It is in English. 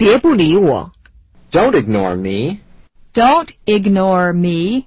别不理我。Don't ignore me. Don't ignore me.